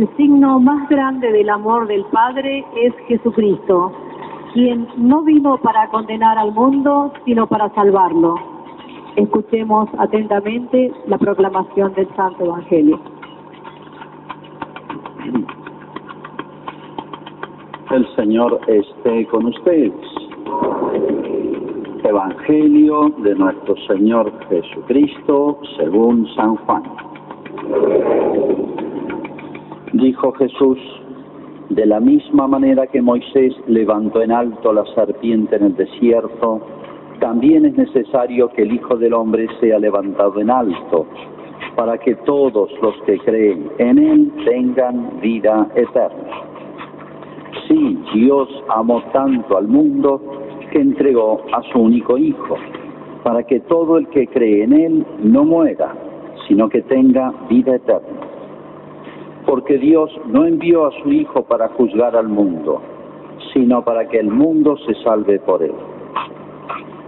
el signo más grande del amor del Padre es Jesucristo, quien no vino para condenar al mundo, sino para salvarlo. Escuchemos atentamente la proclamación del Santo Evangelio. El Señor esté con ustedes. Evangelio de nuestro Señor Jesucristo según San Juan. Dijo Jesús, de la misma manera que Moisés levantó en alto la serpiente en el desierto, también es necesario que el Hijo del Hombre sea levantado en alto, para que todos los que creen en Él tengan vida eterna. Sí, Dios amó tanto al mundo que entregó a su único Hijo, para que todo el que cree en Él no muera, sino que tenga vida eterna. Porque Dios no envió a su Hijo para juzgar al mundo, sino para que el mundo se salve por Él.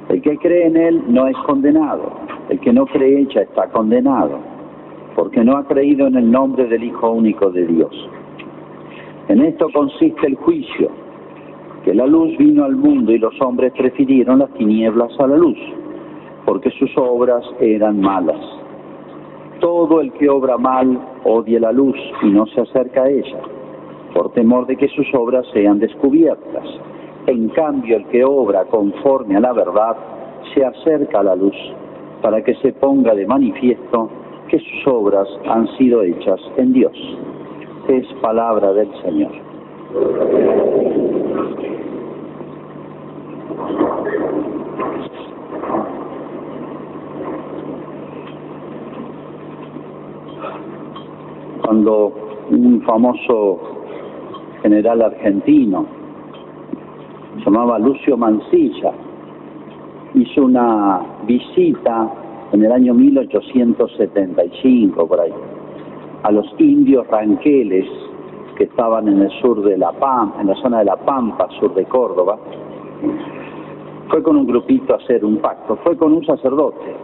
El que cree en Él no es condenado, el que no cree ya está condenado, porque no ha creído en el nombre del Hijo único de Dios. En esto consiste el juicio, que la luz vino al mundo y los hombres prefirieron las tinieblas a la luz, porque sus obras eran malas. Todo el que obra mal odia la luz y no se acerca a ella, por temor de que sus obras sean descubiertas. En cambio, el que obra conforme a la verdad se acerca a la luz, para que se ponga de manifiesto que sus obras han sido hechas en Dios. Es palabra del Señor. Cuando un famoso general argentino, se llamaba Lucio Mansilla, hizo una visita en el año 1875, por ahí, a los indios ranqueles que estaban en el sur de La Pampa, en la zona de La Pampa, sur de Córdoba, fue con un grupito a hacer un pacto, fue con un sacerdote.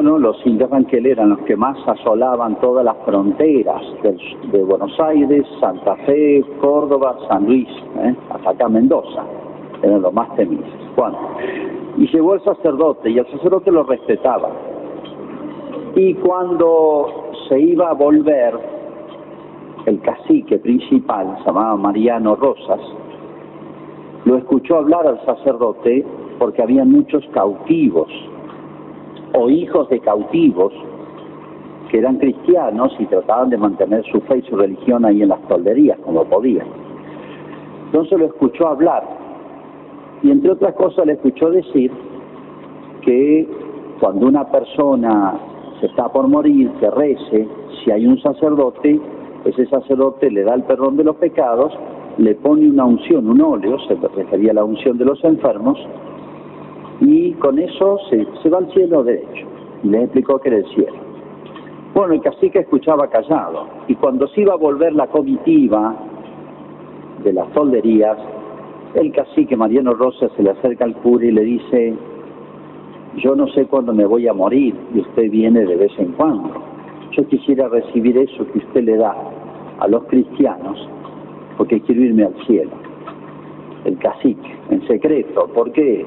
Bueno, los indios eran los que más asolaban todas las fronteras de, Buenos Aires, Santa Fe, Córdoba, San Luis, ¿eh? hasta acá Mendoza, eran los más temibles. Bueno, y llegó el sacerdote y el sacerdote lo respetaba. Y cuando se iba a volver, el cacique principal, se llamaba Mariano Rosas, lo escuchó hablar al sacerdote porque había muchos cautivos o hijos de cautivos que eran cristianos y trataban de mantener su fe y su religión ahí en las tolderías como podían. Entonces lo escuchó hablar y entre otras cosas le escuchó decir que cuando una persona se está por morir, que rece, si hay un sacerdote, ese sacerdote le da el perdón de los pecados, le pone una unción, un óleo, se refería a la unción de los enfermos, y con eso se, va al cielo derecho. Y le explicó que era el cielo. Bueno, el cacique escuchaba callado, y cuando se iba a volver la comitiva de las tolderías, el cacique Mariano Rosa se le acerca al cura y le dice, yo no sé cuándo me voy a morir y usted viene de vez en cuando. Yo quisiera recibir eso que usted le da a los cristianos porque quiero irme al cielo. El cacique, en secreto, porque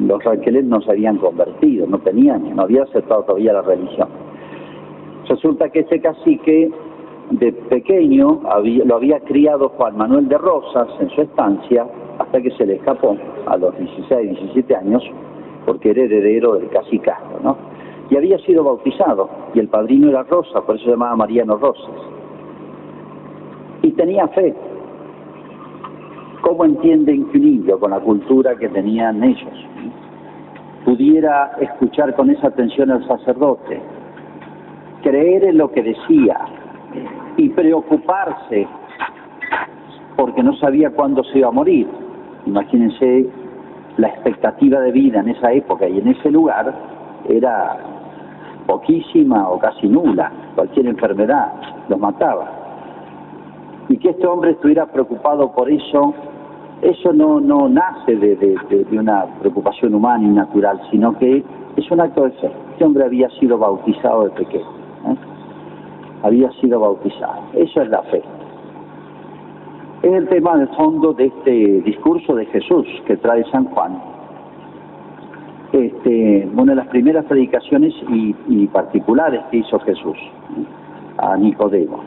los ranqueles no se habían convertido, no tenían, no había aceptado todavía la religión. Resulta que ese cacique de pequeño lo había criado Juan Manuel de Rosas en su estancia hasta que se le escapó a los 16, 17 años porque era heredero del cacicazgo, ¿no? Y había sido bautizado, y el padrino era Rosa, por eso se llamaba Mariano Rosas. Y tenía fe. ¿Cómo entienden que un niño, con la cultura que tenían ellos, pudiera escuchar con esa atención al sacerdote, creer en lo que decía y preocuparse porque no sabía cuándo se iba a morir? Imagínense la expectativa de vida en esa época y en ese lugar era poquísima o casi nula. Cualquier enfermedad los mataba. Y que este hombre estuviera preocupado por eso, eso no, no nace de, de, una preocupación humana y natural, sino que es un acto de fe. Este hombre había sido bautizado de pequeño. ¿eh? había sido bautizado. Eso es la fe. Es el tema de fondo de este discurso de Jesús que trae San Juan. Este, una de las primeras predicaciones y, particulares que hizo Jesús a Nicodemo.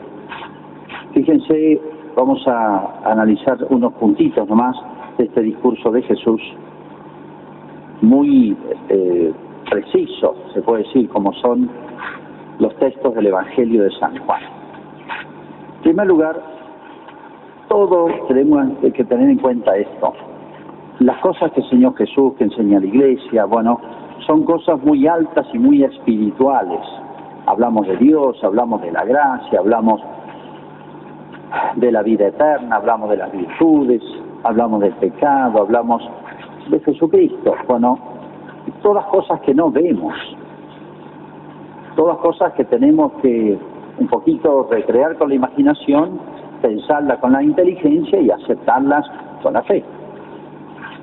Fíjense, vamos a analizar unos puntitos nomás de este discurso de Jesús, muy eh, preciso, se puede decir, como son los textos del Evangelio de San Juan. En primer lugar, todos tenemos que tener en cuenta esto. Las cosas que enseñó Jesús, que enseña la iglesia, bueno, son cosas muy altas y muy espirituales. Hablamos de Dios, hablamos de la gracia, hablamos de la vida eterna, hablamos de las virtudes, hablamos del pecado, hablamos de Jesucristo. Bueno, todas cosas que no vemos, todas cosas que tenemos que un poquito recrear con la imaginación, pensarlas con la inteligencia y aceptarlas con la fe.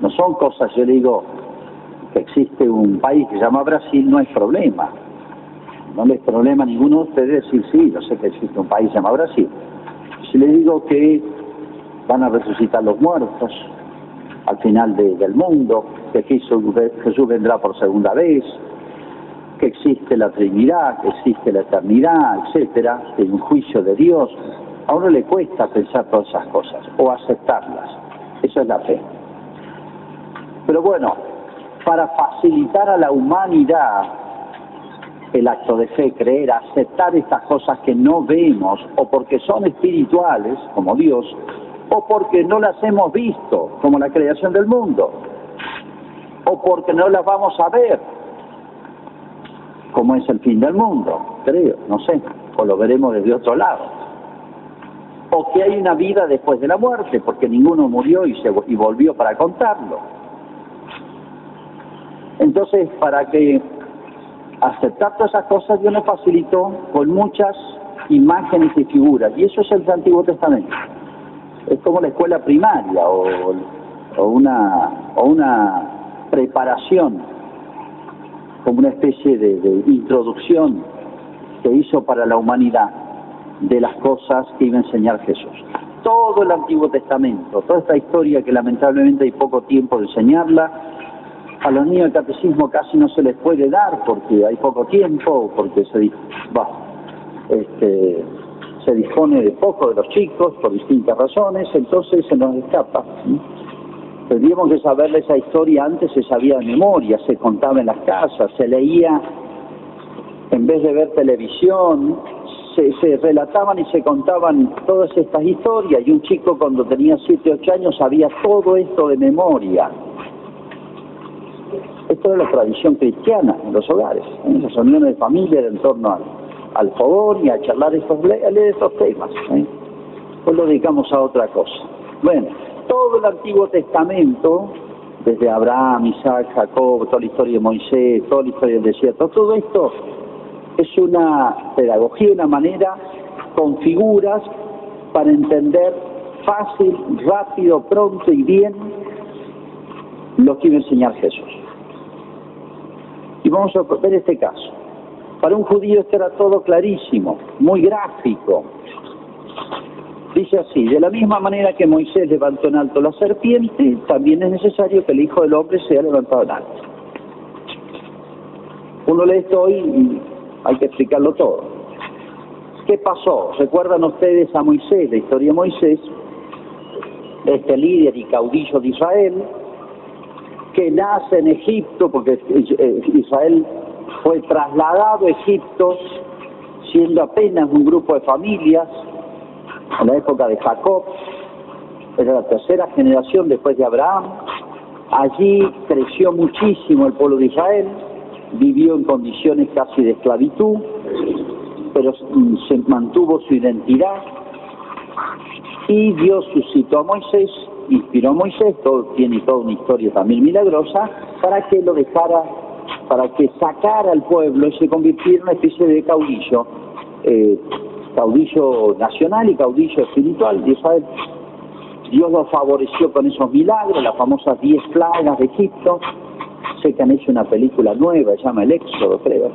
No son cosas, yo digo, que existe un país que se llama Brasil, no es problema. No es problema a ninguno de ustedes decir, sí, yo sé que existe un país que se llama Brasil. Si le digo que van a resucitar los muertos al final del mundo, que Jesús vendrá por segunda vez, que existe la Trinidad, que existe la eternidad, etcétera, que un juicio de Dios. A uno le cuesta pensar todas esas cosas o aceptarlas. Eso es la fe. Pero bueno, para facilitar a la humanidad el acto de fe, creer, aceptar estas cosas que no vemos o porque son espirituales, como Dios, o porque no las hemos visto, como la creación del mundo, o porque no las vamos a ver, como es el fin del mundo, creo, no sé, o lo veremos desde otro lado. O que hay una vida después de la muerte, porque ninguno murió y, se, y volvió para contarlo. Entonces, para que aceptar todas esas cosas, Dios nos facilitó con muchas imágenes y figuras, y eso es el Antiguo Testamento. Es como la escuela primaria o, una, preparación como una especie de, introducción que hizo para la humanidad de las cosas que iba a enseñar Jesús. Todo el Antiguo Testamento, toda esta historia que lamentablemente hay poco tiempo de enseñarla, a los niños del catecismo casi no se les puede dar porque hay poco tiempo, porque se, este, se dispone de poco de los chicos por distintas razones, entonces se nos escapa. Tendríamos que esa historia antes, se sabía de memoria, se contaba en las casas, se leía en vez de ver televisión, se, relataban y se contaban todas estas historias y un chico cuando tenía 7, 8 años sabía todo esto de memoria. Esto es la tradición cristiana en los hogares, en las reuniones de familia en torno al, fogón y a charlar estos, estos temas. ¿eh? Pues lo dedicamos a otra cosa. Bueno, todo el Antiguo Testamento, desde Abraham, Isaac, Jacob, toda la historia de Moisés, toda la historia del desierto, todo esto es una pedagogía, una manera con figuras para entender fácil, rápido, pronto y bien lo que iba a enseñar Jesús. Y vamos a ver este caso. Para un judío esto era todo clarísimo, muy gráfico, Dice así, de la misma manera que Moisés levantó en alto la serpiente, también es necesario que el Hijo del Hombre sea levantado en alto. Uno lee esto hoy y hay que explicarlo todo. ¿Qué pasó? ¿Recuerdan ustedes a Moisés, la historia de Moisés, este líder y caudillo de Israel, que nace en Egipto, porque eh, Israel fue trasladado a Egipto siendo apenas un grupo de familias, en la época de Jacob, era la tercera generación después de Abraham. Allí creció muchísimo el pueblo de Israel, vivió en condiciones casi de esclavitud, pero se mantuvo su identidad y Dios suscitó a Moisés, inspiró a Moisés, todo, tiene toda una historia también milagrosa, para que lo dejara, para que sacara al pueblo y se convirtiera en una especie de caudillo eh, caudillo nacional y caudillo espiritual Israel. Dios lo favoreció con esos milagros, las famosas diez plagas de Egipto. Sé que han hecho una película nueva, se llama El Éxodo, creo.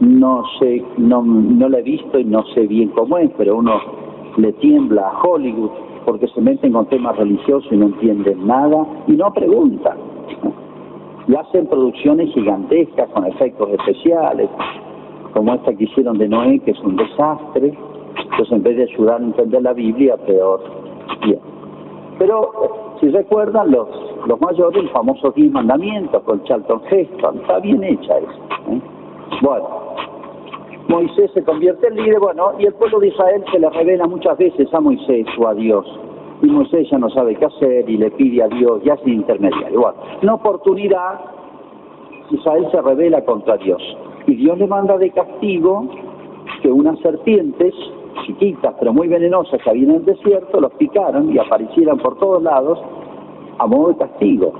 no sé, no, no la he visto y no sé bien cómo es, pero uno le tiembla a Hollywood porque se meten con temas religiosos y no entienden nada y no preguntan. Y hacen producciones gigantescas con efectos especiales, como esta que hicieron de Noé, que es un desastre. Entonces, en vez de ayudar a entender la Biblia, peor. Bien. Pero, si recuerdan, los, los mayores, el famoso Diez Mandamientos con Charlton Heston, está bien hecha eso. ¿eh? Bueno, Moisés se convierte en líder, bueno, y el pueblo de Israel se le revela muchas veces a Moisés o a Dios. Y Moisés ya no sabe qué hacer y le pide a Dios, ya sin intermediario. Bueno, una oportunidad, Israel se revela contra Dios. Y Dios le manda de castigo que unas serpientes chiquitas pero muy venenosas que había en el desierto los picaron y aparecieran por todos lados a modo de castigo.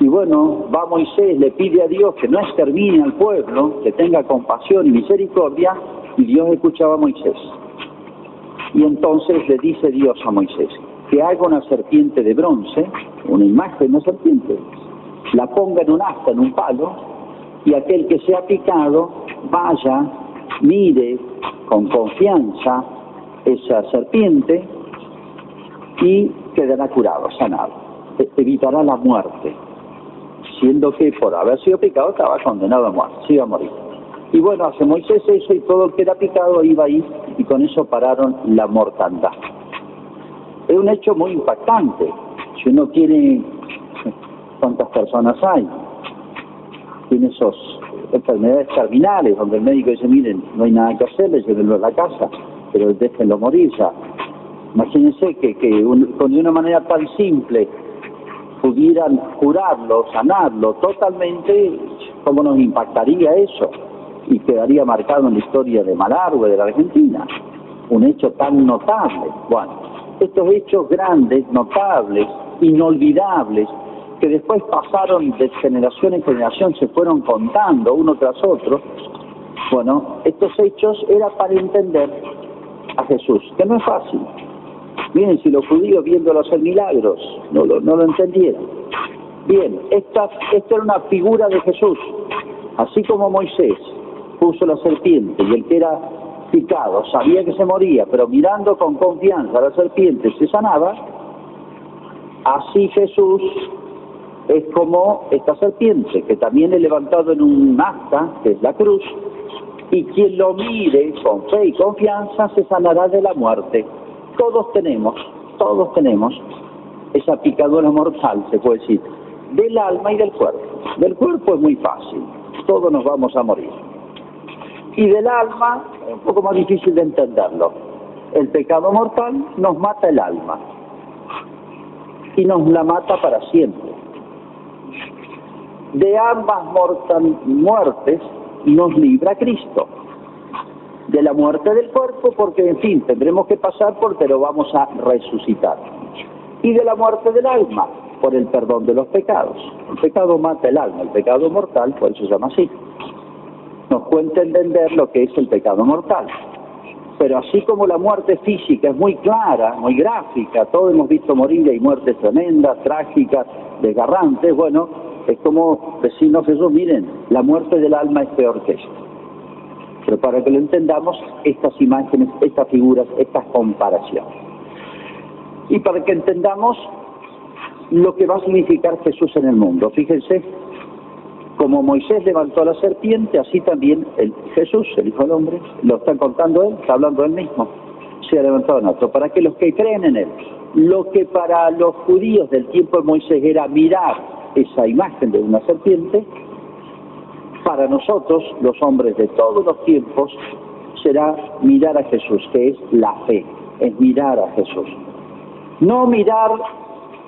Y bueno, va Moisés, le pide a Dios que no extermine al pueblo, que tenga compasión y misericordia, y Dios escuchaba a Moisés. Y entonces le dice Dios a Moisés, que haga una serpiente de bronce, una imagen de una serpiente, la ponga en un asta, en un palo, y aquel que sea picado vaya, mire con confianza esa serpiente y quedará curado, sanado, e-, evitará la muerte siendo que por haber sido picado estaba condenado a muerte, se iba a morir. Y bueno, hace Moisés eso y todo el que era picado iba ahí y con eso pararon la mortandad. Es un hecho muy impactante. Si uno tiene, ¿cuántas personas hay? Tiene esos enfermedades terminales donde el médico dice, miren, no hay nada que hacerle, llévenlo a la casa, pero déjenlo morir ya. Imagínense que, que con de una manera tan simple pudieran curarlo, sanarlo totalmente, ¿cómo nos impactaría eso? Y quedaría marcado en la historia de Malargüe, de la Argentina. Un hecho tan notable. Bueno, estos hechos grandes, notables, inolvidables, que después pasaron de generación en generación, se fueron contando uno tras otro, bueno, estos hechos era para entender a Jesús, que no es fácil, Miren, si los judíos viéndolo hacer milagros no lo, no lo entendieron. Bien, esta, esta era una figura de Jesús. Así como Moisés puso la serpiente y el que era picado sabía que se moría, pero mirando con confianza a la serpiente se sanaba, así Jesús es como esta serpiente, que también es levantado en un asta, que es la cruz, y quien lo mire con fe y confianza se sanará de la muerte. Todos tenemos, todos tenemos esa picadura mortal, se puede decir, del alma y del cuerpo. Del cuerpo es muy fácil, todos nos vamos a morir. Y del alma es un poco más difícil de entenderlo. El pecado mortal nos mata el alma y nos la mata para siempre. De ambas muertes nos libra Cristo de la muerte del cuerpo, porque en fin, tendremos que pasar por, pero vamos a resucitar. Y de la muerte del alma, por el perdón de los pecados. El pecado mata el alma, el pecado mortal, por eso se llama así. Nos cuenta entender lo que es el pecado mortal. Pero así como la muerte física es muy clara, muy gráfica, todos hemos visto morir y muertes tremendas, trágicas, desgarrantes, bueno, es como decirnos Jesús, miren, la muerte del alma es peor que esto. Pero para que lo entendamos, estas imágenes, estas figuras, estas comparaciones. Y para que entendamos lo que va a significar Jesús en el mundo. Fíjense, como Moisés levantó a la serpiente, así también Jesús, el Hijo del Hombre, lo está contando él, está hablando él mismo, se ha levantado en otro, para que los que creen en él, lo que para los judíos del tiempo de Moisés era mirar esa imagen de una serpiente, para nosotros, los hombres de todos los tiempos, será mirar a Jesús, que es la fe, es mirar a Jesús. No mirar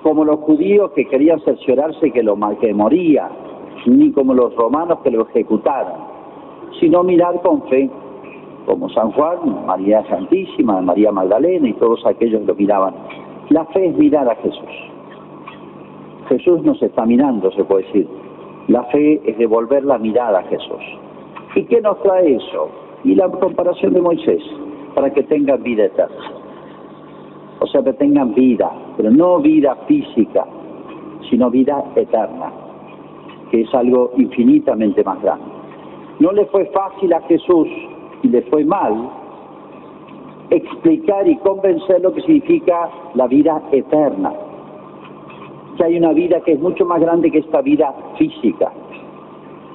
como los judíos que querían cerciorarse que lo que moría, ni como los romanos que lo ejecutaron, sino mirar con fe, como San Juan, María Santísima, María Magdalena y todos aquellos que lo miraban. La fe es mirar a Jesús. Jesús nos está mirando, se puede decir. La fe es devolver la mirada a Jesús. ¿Y qué nos trae eso? Y la comparación de Moisés, para que tengan vida eterna. O sea, que tengan vida, pero no vida física, sino vida eterna, que es algo infinitamente más grande. No le fue fácil a Jesús y le fue mal explicar y convencer lo que significa la vida eterna. Que hay una vida que es mucho más grande que esta vida física.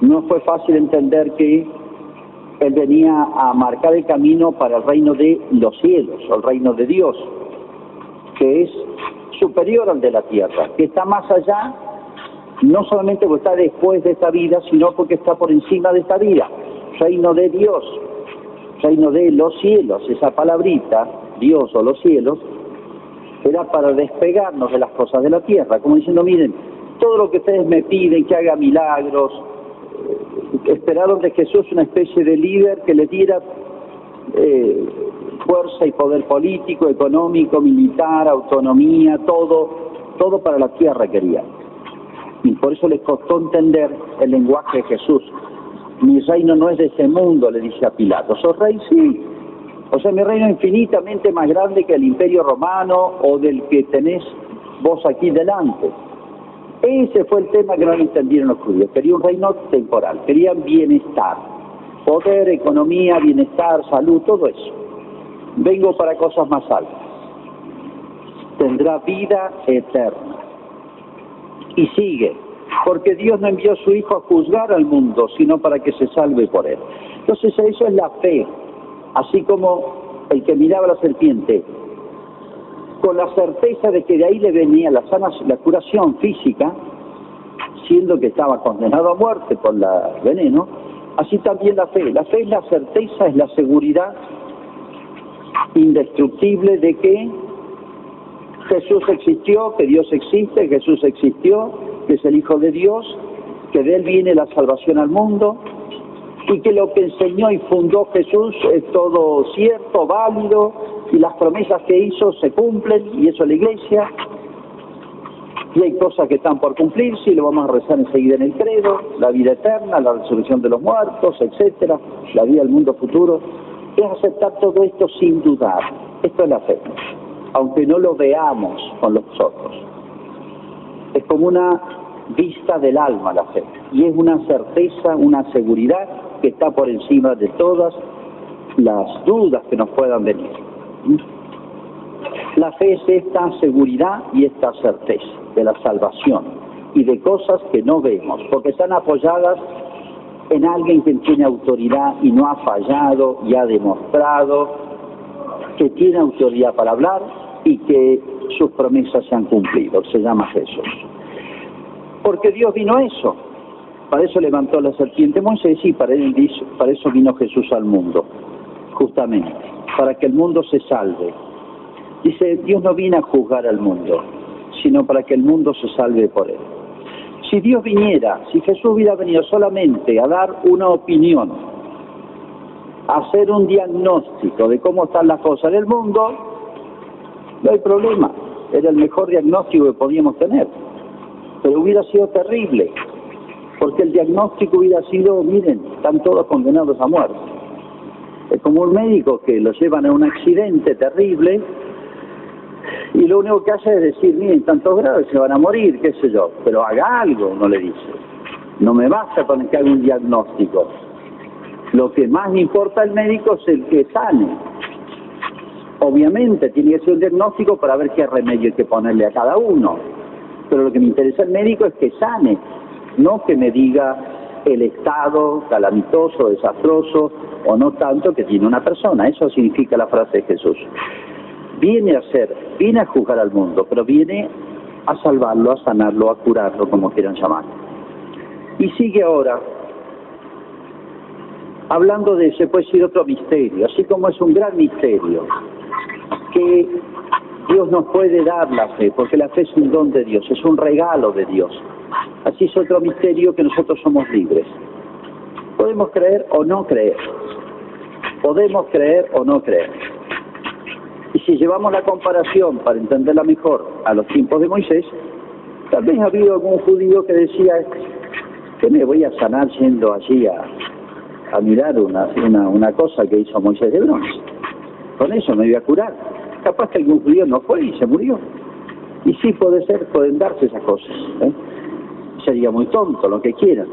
No fue fácil entender que Él venía a marcar el camino para el reino de los cielos, o el reino de Dios, que es superior al de la tierra, que está más allá, no solamente porque está después de esta vida, sino porque está por encima de esta vida. Reino de Dios, reino de los cielos, esa palabrita, Dios o los cielos, era para despegarnos de las cosas de la tierra, como diciendo, miren, todo lo que ustedes me piden, que haga milagros, eh, esperaron de Jesús una especie de líder que le diera eh, fuerza y poder político, económico, militar, autonomía, todo, todo para la tierra quería. Y por eso les costó entender el lenguaje de Jesús. Mi reino no es de ese mundo, le dice a Pilato. ¿Sos rey? Sí. O sea, mi reino infinitamente más grande que el imperio romano o del que tenés vos aquí delante. Ese fue el tema que no entendieron los judíos. Quería un reino temporal, querían bienestar, poder, economía, bienestar, salud, todo eso. Vengo para cosas más altas. Tendrá vida eterna. Y sigue, porque Dios no envió a su Hijo a juzgar al mundo, sino para que se salve por él. Entonces eso es la fe, así como el que miraba a la serpiente, con la certeza de que de ahí le venía la, sana, la curación física, siendo que estaba condenado a muerte por el veneno, así también la fe. La fe es la certeza, es la seguridad indestructible de que Jesús existió, que Dios existe, Jesús existió, que es el Hijo de Dios, que de Él viene la salvación al mundo y que lo que enseñó y fundó Jesús es todo cierto, válido y las promesas que hizo se cumplen y eso es la iglesia. Y hay cosas que están por cumplirse y lo vamos a rezar enseguida en el credo, la vida eterna, la resurrección de los muertos, etcétera, la vida del mundo futuro. Es aceptar todo esto sin dudar. Esto es la fe, aunque no lo veamos con los ojos. Es como una vista del alma la fe y es una certeza, una seguridad que está por encima de todas las dudas que nos puedan venir. La fe es esta seguridad y esta certeza de la salvación y de cosas que no vemos, porque están apoyadas en alguien que tiene autoridad y no ha fallado y ha demostrado que tiene autoridad para hablar y que sus promesas se han cumplido, se llama Jesús. Porque Dios vino eso, para eso levantó la serpiente Moisés y para, él, para eso vino Jesús al mundo, justamente, para que el mundo se salve. Dice, Dios no vino a juzgar al mundo, sino para que el mundo se salve por él. Si Dios viniera, si Jesús hubiera venido solamente a dar una opinión, a hacer un diagnóstico de cómo están las cosas en el mundo, no hay problema. Era el mejor diagnóstico que podíamos tener. Pero hubiera sido terrible, porque el diagnóstico hubiera sido, miren, están todos condenados a muerte. Es como un médico que lo llevan a un accidente terrible y lo único que hace es decir, miren, tantos graves se van a morir, qué sé yo, pero haga algo, no le dice. No me basta con que haga un diagnóstico. Lo que más importa al médico es el que sane. Obviamente tiene que ser un diagnóstico para ver qué remedio hay que ponerle a cada uno. Pero lo que me interesa al médico es que sane no que me diga el estado calamitoso, desastroso o no tanto que tiene una persona. Eso significa la frase de Jesús. Viene a ser, viene a juzgar al mundo, pero viene a salvarlo, a sanarlo, a curarlo, como quieran llamar. Y sigue ahora hablando de ese, puede ser otro misterio, así como es un gran misterio, que Dios nos puede dar la fe, porque la fe es un don de Dios, es un regalo de Dios. Así es otro misterio que nosotros somos libres. Podemos creer o no creer. Podemos creer o no creer. Y si llevamos la comparación para entenderla mejor a los tiempos de Moisés, tal vez ha habido algún judío que decía que me voy a sanar yendo allí a, mirar una, una, una cosa que hizo Moisés de bronce. Con eso me voy a curar. Capaz que algún judío no fue y se murió. Y sí puede ser, pueden darse esas cosas. ¿eh? Sería muy tonto, lo que quieran.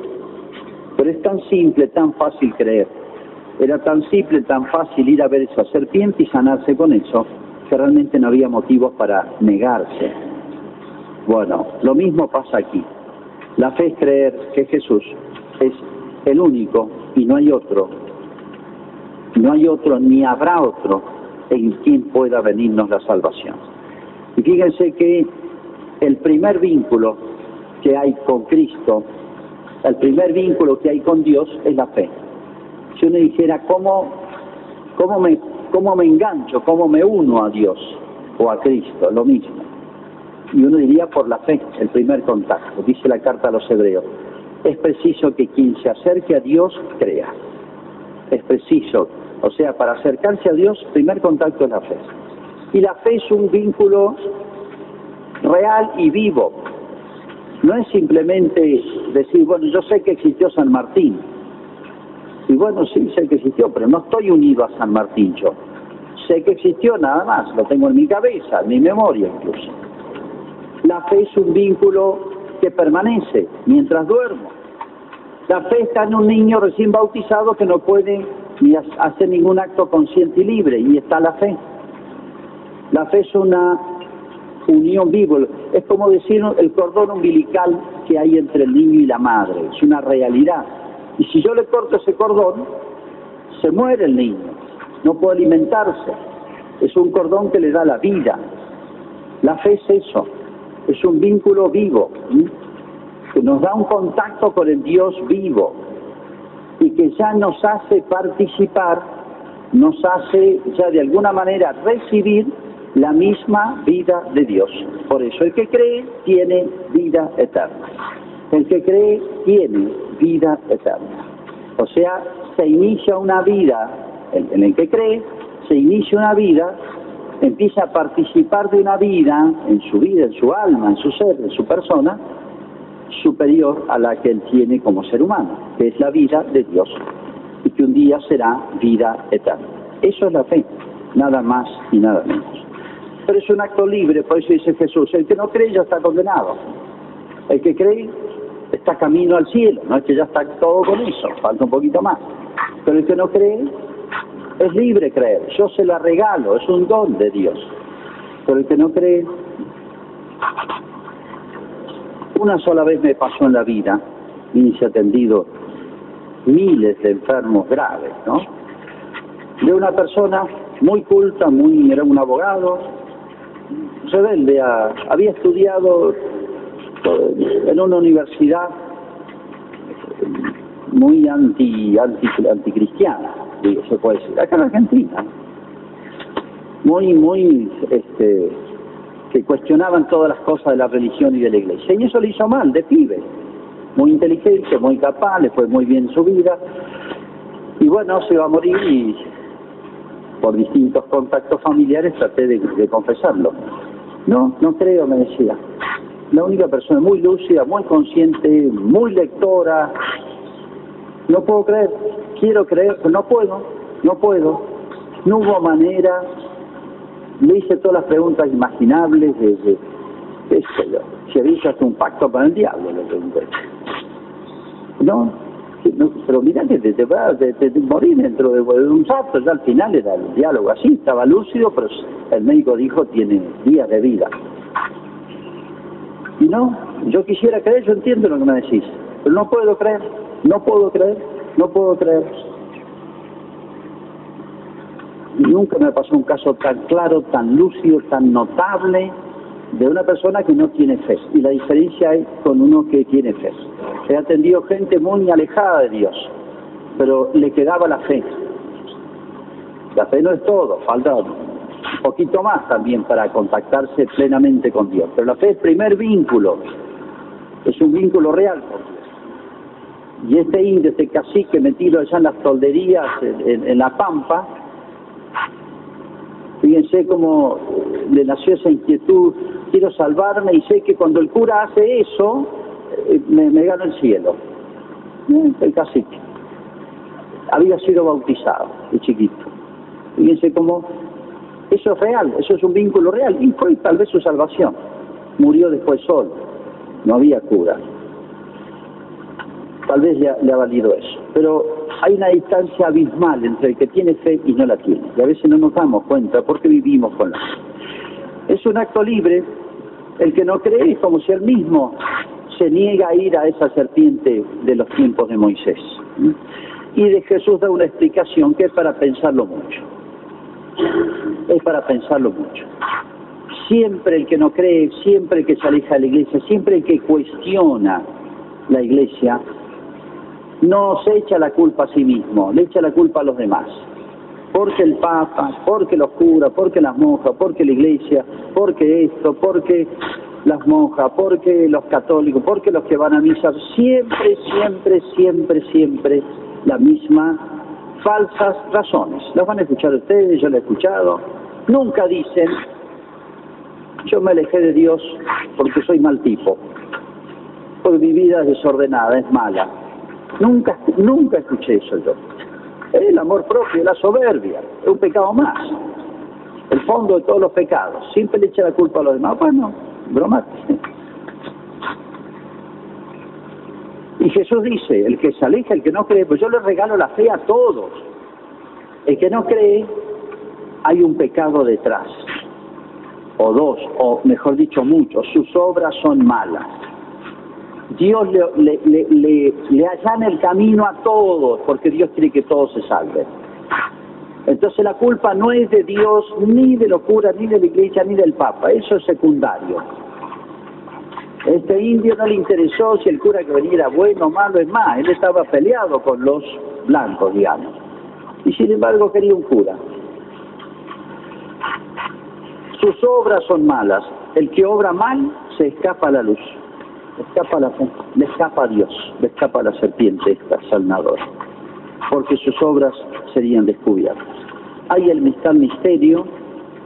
Pero es tan simple, tan fácil creer. Era tan simple, tan fácil ir a ver esa serpiente y sanarse con eso, que realmente no había motivos para negarse. Bueno, lo mismo pasa aquí. La fe es creer que Jesús es el único y no hay otro. No hay otro ni habrá otro en quien pueda venirnos la salvación. Y fíjense que el primer vínculo que hay con Cristo, el primer vínculo que hay con Dios es la fe. Si uno dijera, ¿cómo, cómo, me, cómo me engancho, cómo me uno a Dios o a Cristo? Lo mismo. Y uno diría por la fe, el primer contacto, dice la carta a los hebreos. Es preciso que quien se acerque a Dios crea. Es preciso, o sea, para acercarse a Dios, primer contacto es la fe. Y la fe es un vínculo real y vivo. No es simplemente decir, bueno, yo sé que existió San Martín. Y bueno, sí, sé que existió, pero no estoy unido a San Martín yo. Sé que existió nada más, lo tengo en mi cabeza, en mi memoria incluso. La fe es un vínculo que permanece mientras duermo. La fe está en un niño recién bautizado que no puede ni hacer ningún acto consciente y libre, y está la fe. La fe es una unión viva, es como decir el cordón umbilical que hay entre el niño y la madre, es una realidad. Y si yo le corto ese cordón, se muere el niño, no puede alimentarse. Es un cordón que le da la vida. La fe es eso, es un vínculo vivo, que nos da un contacto con el Dios vivo y que ya nos hace participar, nos hace ya de alguna manera recibir la misma vida de Dios. Por eso el que cree tiene vida eterna. El que cree tiene vida eterna. O sea, se inicia una vida, en el que cree, se inicia una vida, empieza a participar de una vida, en su vida, en su alma, en su ser, en su persona, superior a la que él tiene como ser humano, que es la vida de Dios, y que un día será vida eterna. Eso es la fe, nada más y nada menos pero es un acto libre, por eso dice Jesús, el que no cree ya está condenado. El que cree está camino al cielo, no es que ya está todo con eso, falta un poquito más. Pero el que no cree es libre creer, yo se la regalo, es un don de Dios. Pero el que no cree, una sola vez me pasó en la vida, y se atendido miles de enfermos graves, ¿no? De una persona muy culta, muy, era un abogado, rebelde, había estudiado en una universidad muy anti, anti anticristiana, se puede decir, acá en Argentina, muy, muy, este, que cuestionaban todas las cosas de la religión y de la iglesia. Y eso le hizo mal, de pibe, muy inteligente, muy capaz, le fue muy bien su vida. Y bueno, se va a morir y por distintos contactos familiares traté de confesarlo. No, no creo, me decía. La única persona muy lúcida, muy consciente, muy lectora. No puedo creer, quiero creer, pero no puedo, no puedo. No hubo manera. Le hice todas las preguntas imaginables desde, qué sé yo, si había hasta un pacto para el diablo, le pregunté. No, pero mira que te, va a morir dentro de, un rato, ya al final era el diálogo así, estaba lúcido, pero el médico dijo tiene días de vida. Y no, yo quisiera creer, yo entiendo lo que me decís, pero no puedo creer, no puedo creer, no puedo creer. Nunca me pasó un caso tan claro, tan lúcido, tan notable de una persona que no tiene fe. Y la diferencia es con uno que tiene fe. He atendido gente muy alejada de Dios, pero le quedaba la fe. La fe no es todo, falta un poquito más también para contactarse plenamente con Dios. Pero la fe es el primer vínculo, es un vínculo real con Dios. Y este indio, este cacique metido allá en las tolderías, en la pampa, fíjense cómo le nació esa inquietud, quiero salvarme y sé que cuando el cura hace eso, me, me gano el cielo. Eh, el cacique. Había sido bautizado de chiquito. Fíjense cómo eso es real, eso es un vínculo real y fue tal vez su salvación. Murió después solo, no había cura. tal vez le ha, valido eso. Pero hay una distancia abismal entre el que tiene fe y no la tiene. Y a veces no nos damos cuenta porque vivimos con la fe. Es un acto libre. El que no cree es como si él mismo se niega a ir a esa serpiente de los tiempos de Moisés. Y de Jesús da una explicación que es para pensarlo mucho. Es para pensarlo mucho. Siempre el que no cree, siempre el que se aleja de la iglesia, siempre el que cuestiona la iglesia, no se echa la culpa a sí mismo, le echa la culpa a los demás. Porque el Papa, porque los curas, porque las monjas, porque la iglesia, porque esto, porque las monjas, porque los católicos, porque los que van a misa, siempre, siempre, siempre, siempre la misma falsas razones. Las van a escuchar ustedes, yo las he escuchado. Nunca dicen, yo me alejé de Dios porque soy mal tipo, porque mi vida es desordenada, es mala. Nunca, nunca escuché eso yo. El amor propio, la soberbia, es un pecado más. El fondo de todos los pecados. Siempre le echa la culpa a los demás. Bueno, broma. Y Jesús dice, el que se aleja, el que no cree, pues yo le regalo la fe a todos. El que no cree, hay un pecado detrás. O dos, o mejor dicho muchos, sus obras son malas. Dios le, le, le, le, allana el camino a todos, porque Dios quiere que todos se salven. Entonces la culpa no es de Dios, ni de los curas, ni de la iglesia, ni del Papa, eso es secundario. Este indio no le interesó si el cura que venía era bueno o malo, es más, él estaba peleado con los blancos, digamos. Y sin embargo quería un cura. Sus obras son malas. El que obra mal se escapa a la luz escapa la, le escapa a Dios, le escapa a la serpiente esta salnadora, porque sus obras serían descubiertas. Hay el misterio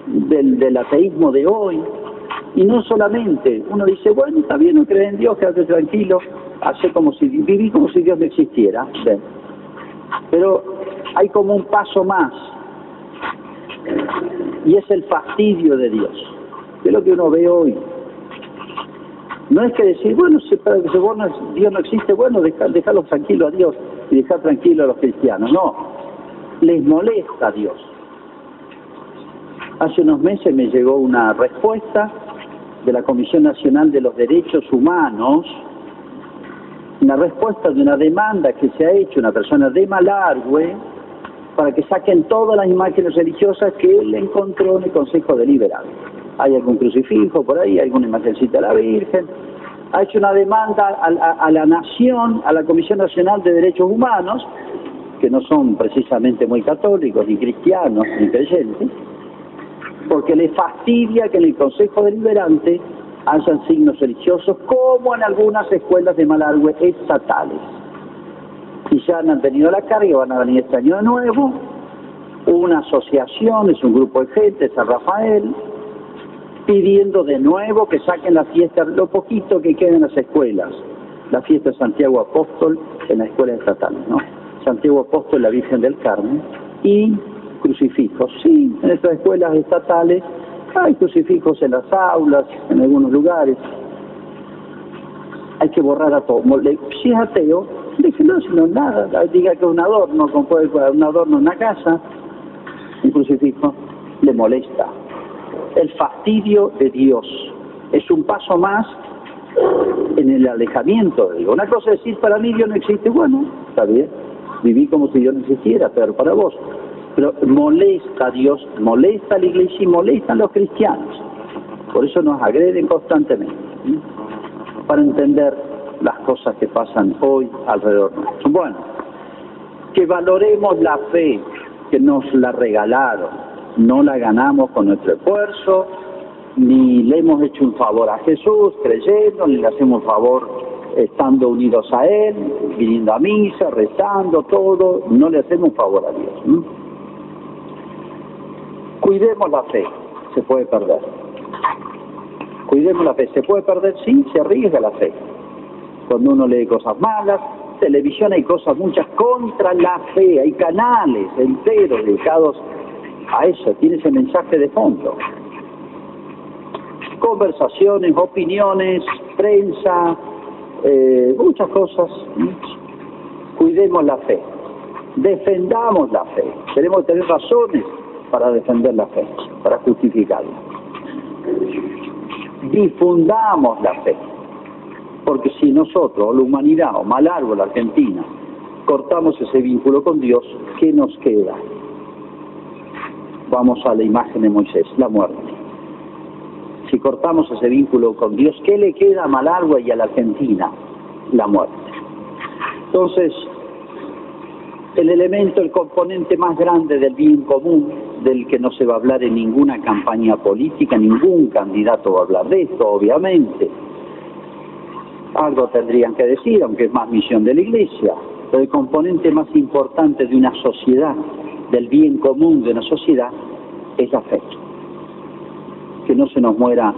del, ateísmo de hoy, y no solamente, uno dice, bueno, está bien, no cree en Dios, quédate tranquilo, hace como si, viví como si Dios no existiera, pero hay como un paso más, y es el fastidio de Dios, que es lo que uno ve hoy, no es que decir, bueno, para que Dios no existe, bueno, dejarlo tranquilo a Dios y dejar tranquilo a los cristianos. No, les molesta a Dios. Hace unos meses me llegó una respuesta de la Comisión Nacional de los Derechos Humanos, una respuesta de una demanda que se ha hecho una persona de Malargüe para que saquen todas las imágenes religiosas que él encontró en el Consejo Deliberado hay algún crucifijo por ahí, alguna imagencita de la Virgen, ha hecho una demanda a, la Nación, a la Comisión Nacional de Derechos Humanos, que no son precisamente muy católicos, ni cristianos, ni creyentes, porque le fastidia que en el Consejo Deliberante hayan signos religiosos, como en algunas escuelas de Malargüe estatales. Y ya han tenido la carga, van a venir este año de nuevo, una asociación, es un grupo de gente, San Rafael, pidiendo de nuevo que saquen la fiesta, lo poquito que queda en las escuelas, la fiesta de Santiago Apóstol en la escuela estatal, ¿no? Santiago Apóstol, la Virgen del Carmen, y crucifijos. Sí, en estas escuelas estatales hay crucifijos en las aulas, en algunos lugares. Hay que borrar a todo. Si es ateo, déjelo, si no nada, diga que un adorno, como puede un adorno en una casa, un crucifijo, le molesta el fastidio de Dios. Es un paso más en el alejamiento de Dios. Una cosa es decir, para mí Dios no existe, bueno, está bien, viví como si Dios no existiera, pero para vos. Pero molesta a Dios, molesta a la iglesia y molesta a los cristianos. Por eso nos agreden constantemente, para entender las cosas que pasan hoy alrededor nuestro. Bueno, que valoremos la fe que nos la regalaron, no la ganamos con nuestro esfuerzo, ni le hemos hecho un favor a Jesús creyendo, ni le hacemos un favor estando unidos a Él, viniendo a misa, rezando, todo, no le hacemos un favor a Dios. Cuidemos la fe, se puede perder. Cuidemos la fe, se puede perder, sí, se arriesga la fe. Cuando uno lee cosas malas, televisión hay cosas muchas contra la fe, hay canales enteros dedicados a eso, tiene ese mensaje de fondo. Conversaciones, opiniones, prensa, eh, muchas cosas cuidemos la fe, defendamos la fe. Tenemos que tener razones para defender la fe, para justificarla. Difundamos la fe, porque si nosotros, o la humanidad, o mal árbol, la Argentina, cortamos ese vínculo con Dios, ¿qué nos queda? Vamos a la imagen de Moisés, la muerte. Si cortamos ese vínculo con Dios, ¿qué le queda a Malargua y a la Argentina? La muerte. Entonces, el elemento, el componente más grande del bien común, del que no se va a hablar en ninguna campaña política, ningún candidato va a hablar de esto, obviamente. Algo tendrían que decir, aunque es más misión de la Iglesia, pero el componente más importante de una sociedad, del bien común de la sociedad es la fe. Que no se nos muera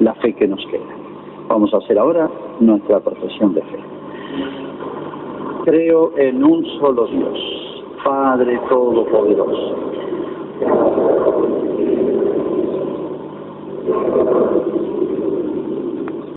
la fe que nos queda. Vamos a hacer ahora nuestra profesión de fe. Creo en un solo Dios, Padre Todopoderoso.